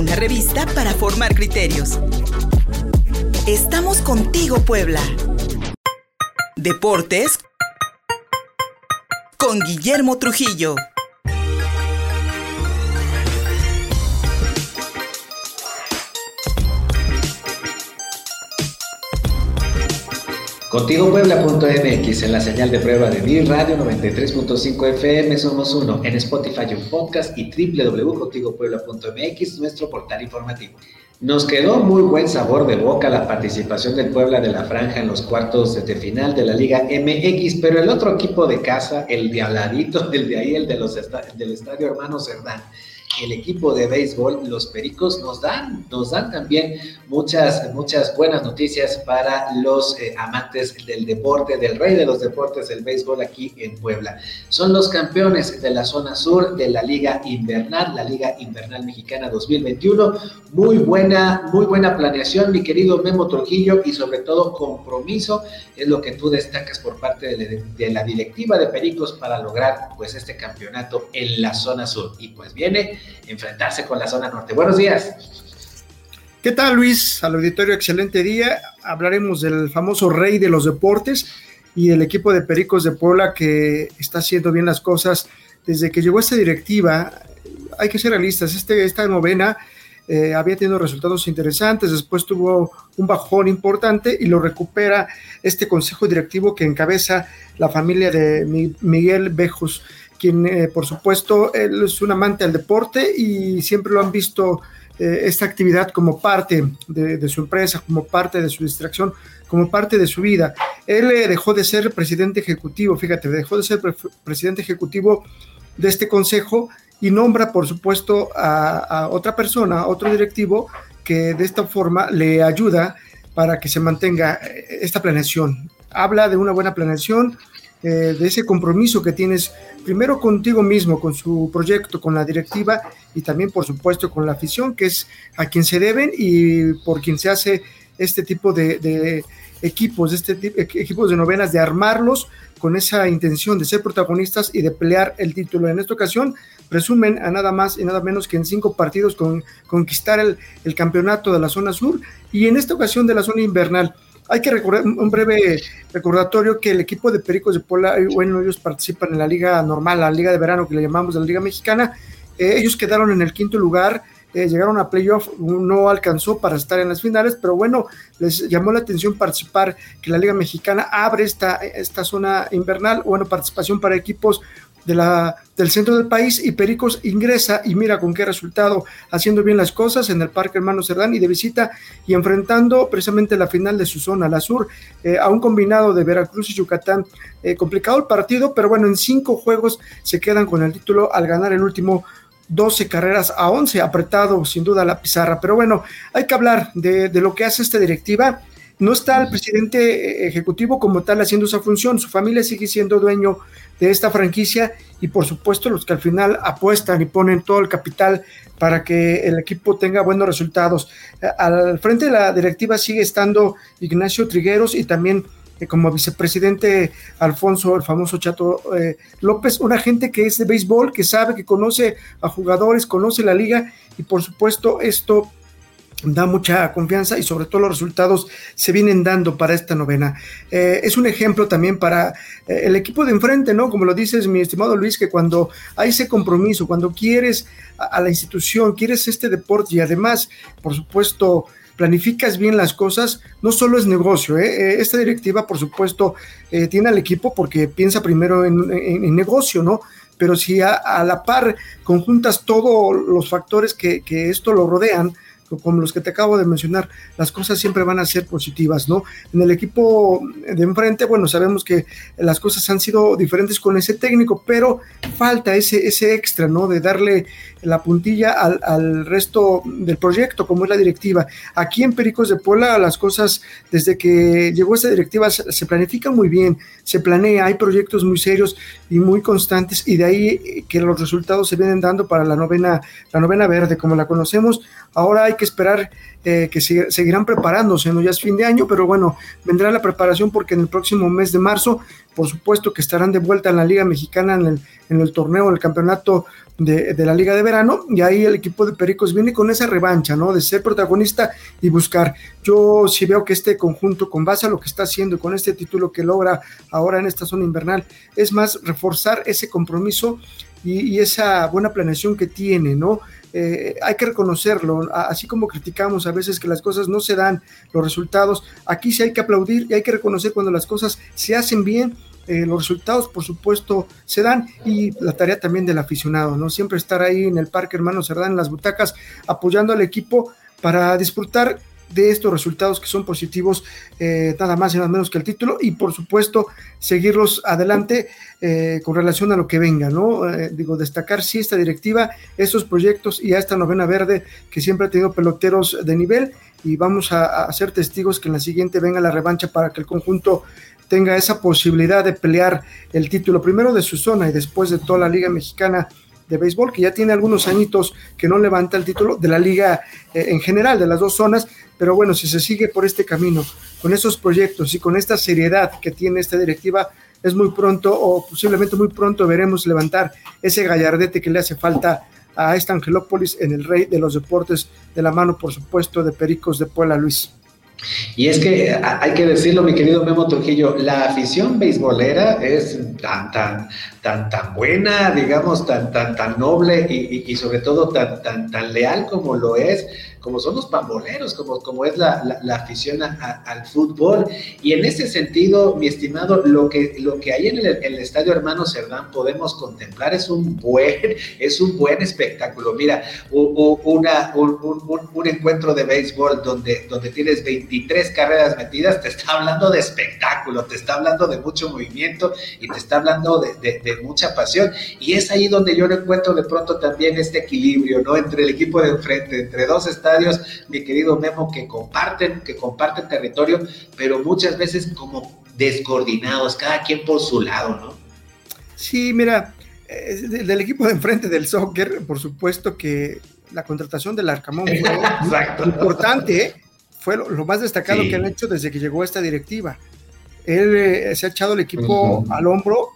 una revista para formar criterios. Estamos contigo, Puebla. Deportes con Guillermo Trujillo. Contigo Puebla.mx en la señal de prueba de Mi Radio 93.5 FM somos uno en Spotify un podcast y www.contigopuebla.mx nuestro portal informativo. Nos quedó muy buen sabor de boca la participación del Puebla de la Franja en los cuartos de final de la Liga MX, pero el otro equipo de casa, el diabladito, el de ahí, el de los del Estadio Hermano Cerdán, el equipo de béisbol, los Pericos, nos dan, nos dan también muchas, muchas buenas noticias para los eh, amantes del deporte, del rey de los deportes, el béisbol aquí en Puebla. Son los campeones de la zona sur de la Liga Invernal, la Liga Invernal Mexicana 2021. Muy buena, muy buena planeación, mi querido Memo Trujillo, y sobre todo compromiso es lo que tú destacas por parte de, de la directiva de Pericos para lograr pues este campeonato en la zona sur. Y pues viene enfrentarse con la zona norte. Buenos días. ¿Qué tal Luis? Al auditorio, excelente día. Hablaremos del famoso rey de los deportes y del equipo de Pericos de Puebla que está haciendo bien las cosas desde que llegó esta directiva. Hay que ser realistas, este, esta novena eh, había tenido resultados interesantes, después tuvo un bajón importante y lo recupera este consejo directivo que encabeza la familia de Miguel Bejos quien eh, por supuesto él es un amante del deporte y siempre lo han visto eh, esta actividad como parte de, su empresa, como parte de su distracción, como parte de su vida. Él eh, dejó de ser presidente ejecutivo, fíjate, dejó de ser presidente ejecutivo de este consejo y nombra por supuesto a, otra persona, a otro directivo que de esta forma le ayuda para que se mantenga esta planeación. Habla de una buena planeación, de ese compromiso que tienes primero contigo mismo, con su proyecto, con la directiva y también, por supuesto, con la afición, que es a quien se deben y por quien se hace este tipo de, equipos, este equipos de novenas, de armarlos con esa intención de ser protagonistas y de pelear el título. En esta ocasión, presumen a nada más y nada menos que en cinco partidos con, conquistar el campeonato de la zona sur y en esta ocasión de la zona invernal. Hay que recordar un breve recordatorio que el equipo de Pericos de Puebla, eh, bueno, ellos participan en la liga normal, la liga de verano que le llamamos la liga mexicana. Eh, ellos quedaron en el quinto lugar, eh, llegaron a playoff, no alcanzó para estar en las finales, pero bueno, les llamó la atención participar, que la Liga Mexicana abre esta, esta zona invernal, bueno, participación para equipos del centro del país y Pericos ingresa y mira con qué resultado, haciendo bien las cosas en el Parque Hermano Cerdán y de visita y enfrentando precisamente la final de su zona, la sur, eh, a un combinado de Veracruz y Yucatán. Eh, complicado el partido, pero bueno, en cinco juegos se quedan con el título al ganar el último 12 carreras a 11, apretado sin duda la pizarra. Pero bueno, hay que hablar de, de lo que hace esta directiva no está el presidente ejecutivo como tal haciendo esa función, su familia sigue siendo dueño de esta franquicia y por supuesto los que al final apuestan y ponen todo el capital para que el equipo tenga buenos resultados. Al frente de la directiva sigue estando Ignacio Trigueros y también eh, como vicepresidente Alfonso, el famoso Chato eh, López, una gente que es de béisbol, que sabe, que conoce a jugadores, conoce la liga y por supuesto esto da mucha confianza y sobre todo los resultados se vienen dando para esta novena. Eh, es un ejemplo también para eh, el equipo de enfrente, ¿no? Como lo dices, mi estimado Luis, que cuando hay ese compromiso, cuando quieres a, la institución, quieres este deporte y además, por supuesto, planificas bien las cosas, no solo es negocio, ¿eh? esta directiva, por supuesto, tiene al equipo porque piensa primero en, negocio, ¿no? Pero si a, la par conjuntas todos los factores que, que esto lo rodean, como los que te acabo de mencionar, las cosas siempre van a ser positivas, ¿no? En el equipo de enfrente, bueno, sabemos que las cosas han sido diferentes con ese técnico, pero falta ese, ese extra, ¿no? De darle la puntilla al, resto del proyecto, como es la directiva. Aquí en Pericos de Puebla las cosas, desde que llegó esta directiva, se, planifican muy bien, se planea, hay proyectos muy serios y muy constantes, y de ahí que los resultados se vienen dando para la novena, la novena verde, como la conocemos. Ahora hay que esperar eh, que seguirán preparándose, ¿no? Ya es fin de año, pero bueno, vendrá la preparación porque en el próximo mes de marzo, por supuesto que estarán de vuelta en la Liga Mexicana, en el, en el torneo, campeonato de, de, la Liga de Verano, y ahí el equipo de Pericos viene con esa revancha, ¿no? De ser protagonista y buscar. Yo sí veo que este conjunto, con base a lo que está haciendo, con este título que logra ahora en esta zona invernal, es más reforzar ese compromiso y, esa buena planeación que tiene, ¿no? Eh, hay que reconocerlo, así como criticamos a veces que las cosas no se dan, los resultados, aquí sí hay que aplaudir y hay que reconocer cuando las cosas se hacen bien, eh, los resultados por supuesto se dan y la tarea también del aficionado, ¿no? Siempre estar ahí en el parque hermano Cerdán, en las butacas, apoyando al equipo para disfrutar de estos resultados que son positivos, eh, nada más y nada menos que el título, y por supuesto seguirlos adelante eh, con relación a lo que venga, ¿no? Eh, digo, destacar sí esta directiva, estos proyectos y a esta novena verde que siempre ha tenido peloteros de nivel, y vamos a, a ser testigos que en la siguiente venga la revancha para que el conjunto tenga esa posibilidad de pelear el título primero de su zona y después de toda la Liga Mexicana de béisbol, que ya tiene algunos añitos que no levanta el título de la liga eh, en general, de las dos zonas, pero bueno, si se sigue por este camino, con esos proyectos y con esta seriedad que tiene esta directiva, es muy pronto o posiblemente muy pronto veremos levantar ese gallardete que le hace falta a esta Angelópolis en el rey de los deportes, de la mano, por supuesto, de Pericos de Puebla, Luis. Y es que hay que decirlo, mi querido Memo Trujillo, la afición beisbolera es tan, tan, tan, tan buena, digamos, tan, tan, tan noble y, y, sobre todo tan, tan, tan leal como lo es como son los pamboleros, como, como es la, la, afición al fútbol. Y en ese sentido, mi estimado, lo que, lo que hay en el, el, Estadio Hermano Cerdán podemos contemplar es un buen, es un buen espectáculo. Mira, una, un, un, un, encuentro de béisbol donde, donde tienes 23 carreras metidas, te está hablando de espectáculo, te está hablando de mucho movimiento y te está hablando de, mucha pasión. Y es ahí donde yo encuentro de pronto también este equilibrio, ¿no? Entre el equipo de enfrente, entre dos estados mi querido Memo, que comparten, que comparten territorio, pero muchas veces como descoordinados, cada quien por su lado, ¿no? Sí, mira, eh, del equipo de enfrente del soccer, por supuesto que la contratación del Arcamón fue importante, ¿eh? fue lo, más destacado que han hecho desde que llegó esta directiva. Él eh, se ha echado el equipo al hombro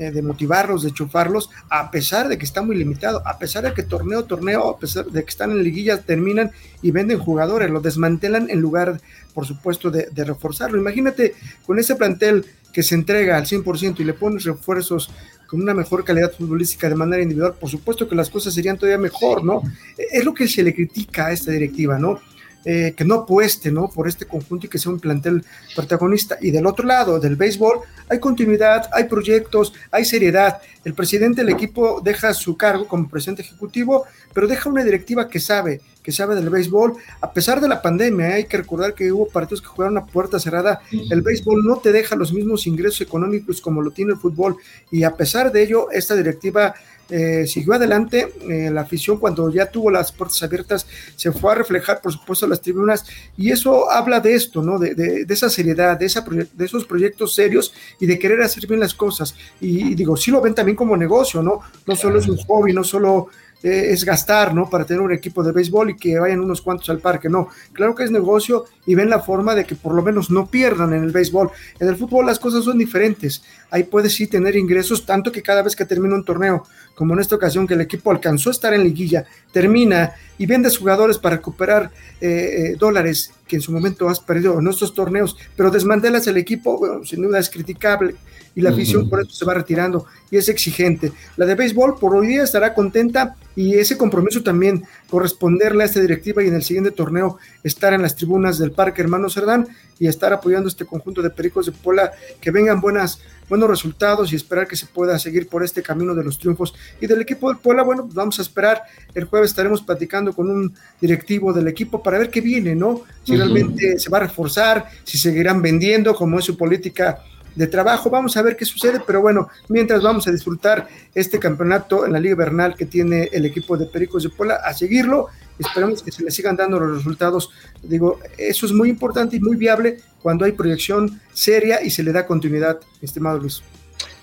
eh, de motivarlos, de chufarlos, a pesar de que está muy limitado, a pesar de que torneo, torneo, a pesar de que están en liguillas, terminan y venden jugadores, lo desmantelan en lugar, por supuesto, de, reforzarlo. Imagínate con ese plantel que se entrega al 100% y le pones refuerzos con una mejor calidad futbolística de manera individual, por supuesto que las cosas serían todavía mejor, ¿no? Es lo que se le critica a esta directiva, ¿no? Eh, que no apueste ¿no? por este conjunto y que sea un plantel protagonista. Y del otro lado, del béisbol, hay continuidad, hay proyectos, hay seriedad. El presidente del equipo deja su cargo como presidente ejecutivo, pero deja una directiva que sabe, que sabe del béisbol. A pesar de la pandemia, ¿eh? hay que recordar que hubo partidos que jugaron a puerta cerrada. El béisbol no te deja los mismos ingresos económicos como lo tiene el fútbol. Y a pesar de ello, esta directiva eh, siguió adelante. Eh, la afición, cuando ya tuvo las puertas abiertas, se fue a reflejar, por supuesto, las tribunas. Y eso habla de esto, ¿no? De, de, esa seriedad, de, esa, de esos proyectos serios y de querer hacer bien las cosas. Y, y digo, sí lo ven también como negocio, ¿no? No solo es un hobby, no solo eh, es gastar, ¿no? Para tener un equipo de béisbol y que vayan unos cuantos al parque, no. Claro que es negocio y ven la forma de que por lo menos no pierdan en el béisbol. En el fútbol las cosas son diferentes. Ahí puedes sí tener ingresos, tanto que cada vez que termina un torneo, como en esta ocasión que el equipo alcanzó a estar en liguilla, termina y vendes jugadores para recuperar eh, eh, dólares que en su momento has perdido en estos torneos, pero desmantelas el equipo, bueno, sin duda es criticable y la afición por eso se va retirando y es exigente. La de béisbol por hoy día estará contenta y ese compromiso también corresponderle a esta directiva y en el siguiente torneo estar en las tribunas del Parque Hermano Cerdán y estar apoyando este conjunto de Pericos de Puebla, que vengan buenas, buenos resultados y esperar que se pueda seguir por este camino de los triunfos. Y del equipo de Puebla, bueno, pues vamos a esperar, el jueves estaremos platicando con un directivo del equipo para ver qué viene, ¿no? Si realmente se va a reforzar, si seguirán vendiendo, como es su política de trabajo. Vamos a ver qué sucede, pero bueno, mientras vamos a disfrutar este campeonato en la Liga Bernal que tiene el equipo de Pericos de Puebla, a seguirlo. Esperamos que se le sigan dando los resultados. Digo, eso es muy importante y muy viable cuando hay proyección seria y se le da continuidad, estimado Luis.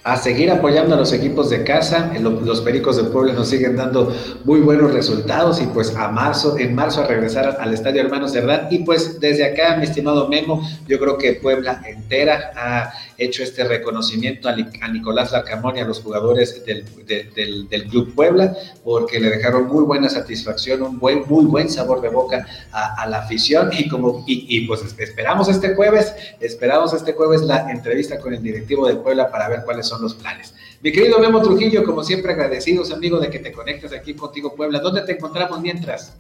A seguir apoyando a los equipos de casa. Los Pericos de Puebla nos siguen dando muy buenos resultados y pues a marzo, en marzo a regresar al Estadio Hermano Cerdán. Y pues desde acá, mi estimado Memo, yo creo que Puebla entera ha hecho este reconocimiento a, Nicolás Larcamón y a los jugadores del, del, Club Puebla, porque le dejaron muy buena satisfacción, un buen, muy buen sabor de boca a, la afición. Y como y, y pues esperamos este jueves, esperamos este jueves la entrevista con el directivo de Puebla para ver cuáles son los planes. Mi querido Memo Trujillo, como siempre agradecidos, amigo, de que te conectes aquí contigo, Puebla. ¿Dónde te encontramos mientras?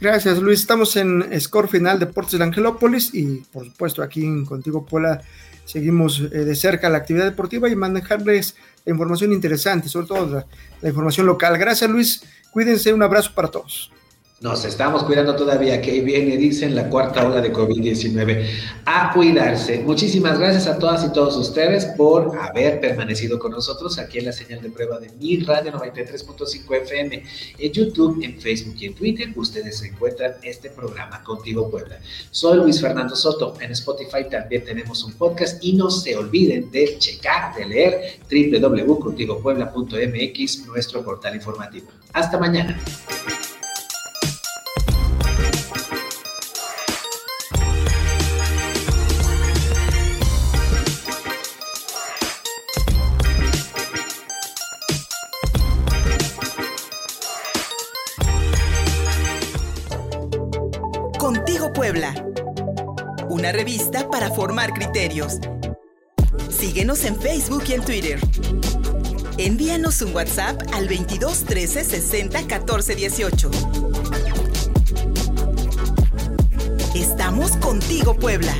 Gracias, Luis. Estamos en Score Final Deportes de Angelópolis y, por supuesto, aquí en Contigo Puebla seguimos eh, de cerca la actividad deportiva y manejarles la información interesante, sobre todo la información local. Gracias, Luis. Cuídense. Un abrazo para todos. Nos estamos cuidando todavía, que viene, dicen, la cuarta ola de COVID-19. A cuidarse. Muchísimas gracias a todas y todos ustedes por haber permanecido con nosotros aquí en la señal de prueba de Mi Radio 93.5 FM, en YouTube, en Facebook y en Twitter. Ustedes encuentran este programa Contigo Puebla. Soy Luis Fernando Soto. En Spotify también tenemos un podcast y no se olviden de checar, de leer www.contigopuebla.mx, nuestro portal informativo. Hasta mañana. Una revista para formar criterios. Síguenos en Facebook y en Twitter. Envíanos un WhatsApp al 22 13 60 14 18. Estamos contigo, Puebla.